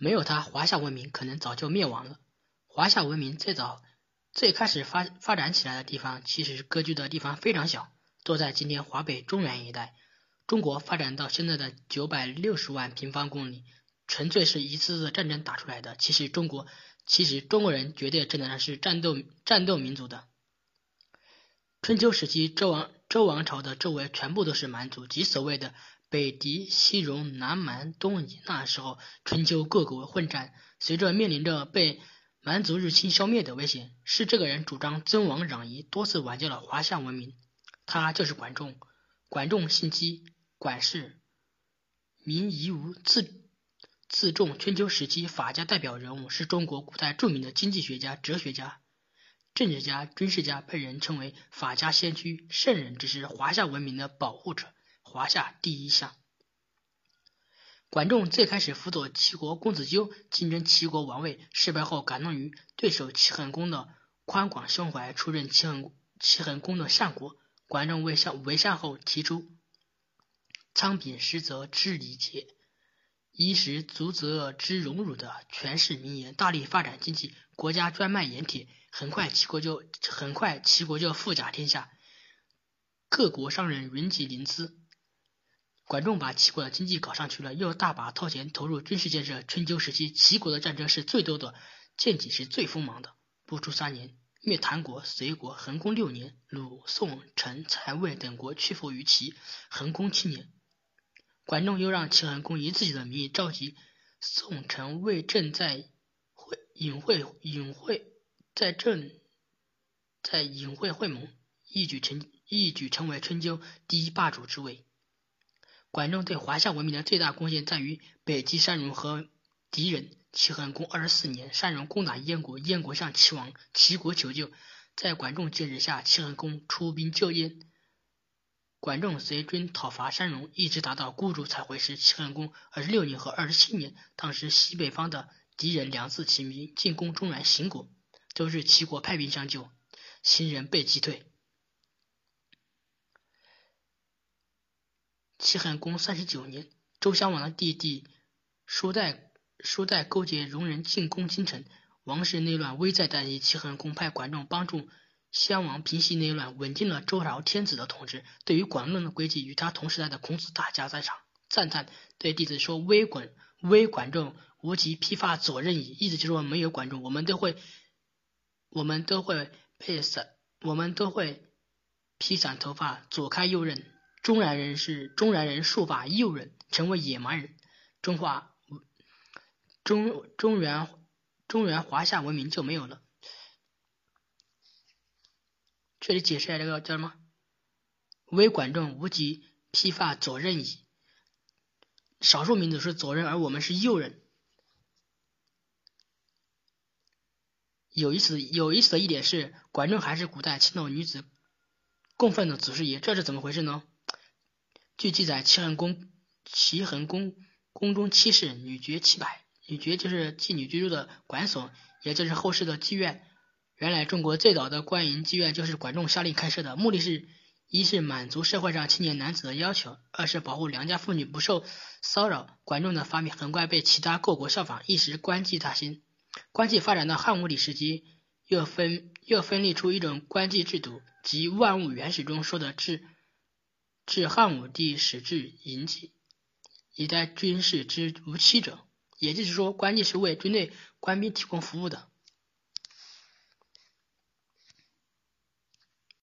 没有他，华夏文明可能早就灭亡了。华夏文明最早最开始发发展起来的地方，其实割据的地方非常小，都在今天华北中原一带。中国发展到现在的九百六十万平方公里，纯粹是一次次战争打出来的。其实中国，其实中国人绝对称得上是战斗战斗民族的。春秋时期，周王周王朝的周围全部都是蛮族，即所谓的北狄、西戎、南蛮、东夷。那时候，春秋各国混战，随着面临着被蛮族入侵消灭的危险，是这个人主张尊王攘夷，多次挽救了华夏文明。他就是管仲。管仲姓姬。管氏，名夷吾，字字仲，春秋时期法家代表人物，是中国古代著名的经济学家、哲学家、政治家、军事家，被人称为法家先驱、圣人之师，华夏文明的保护者，华夏第一相。管仲最开始辅佐齐国公子纠竞争齐国王位，失败后感动于对手齐桓公的宽广胸怀，出任齐桓齐桓公的相国。管仲为相为相后，提出。仓廪实则知礼节，衣食足则知荣辱的权势名言，大力发展经济，国家专卖盐铁，很快齐国就很快齐国就富甲天下，各国商人云集临淄。管仲把齐国的经济搞上去了，又大把掏钱投入军事建设。春秋时期，齐国的战争是最多的，建己是最锋芒的。不出三年，灭谭国、隋国。桓公六年，鲁、宋、陈、蔡、魏等国屈服于齐。桓公七年。管仲又让齐桓公以自己的名义召集宋、陈、魏、郑在隐会隐会在郑在隐会会盟，一举成一举成为春秋第一霸主之位。管仲对华夏文明的最大贡献在于北击山戎和敌人。齐桓公二十四年，山戎攻打燕国，燕国向齐王齐国求救，在管仲坚持下，齐桓公出兵救燕。管仲随军讨伐山戎，一直打到孤竹才回师。齐桓公二十六年和二十七年，当时西北方的敌人两次起兵进攻中原邢国，都是齐国派兵相救，秦人被击退。齐桓公三十九年，周襄王的弟弟叔代叔代勾结戎人进攻京城，王室内乱，危在旦夕。齐桓公派管仲帮助。襄王平息内乱，稳定了周朝天子的统治。对于管仲的诡计，与他同时代的孔子大加赞赏，赞叹对弟子说：“微管微管仲，无极披发左衽矣。”意思就是说，没有管仲，我们都会我们都会被散，我们都会披散头发，左开右衽。中原人是中原人，束发右衽，成为野蛮人。中华中中原中原华夏文明就没有了。这里解释一下这个叫什么？微管仲，无极披发左衽矣。少数民族是左衽，而我们是右衽。有意思，有意思的一点是，管仲还是古代青楼女子供奉的祖师爷，这是怎么回事呢？据记载，齐桓公齐桓公宫中妻室，女爵七百，女爵就是妓女居住的馆所，也就是后世的妓院。原来中国最早的官营妓院就是管仲下令开设的，目的是一是满足社会上青年男子的要求，二是保护良家妇女不受骚扰。管仲的发明很快被其他各国效仿，一时官妓大兴。官系发展到汉武帝时期，又分又分立出一种官系制度，即《万物原始》中说的“制至汉武帝始制营妓，以待军事之无期者”。也就是说，官妓是为军队官兵提供服务的。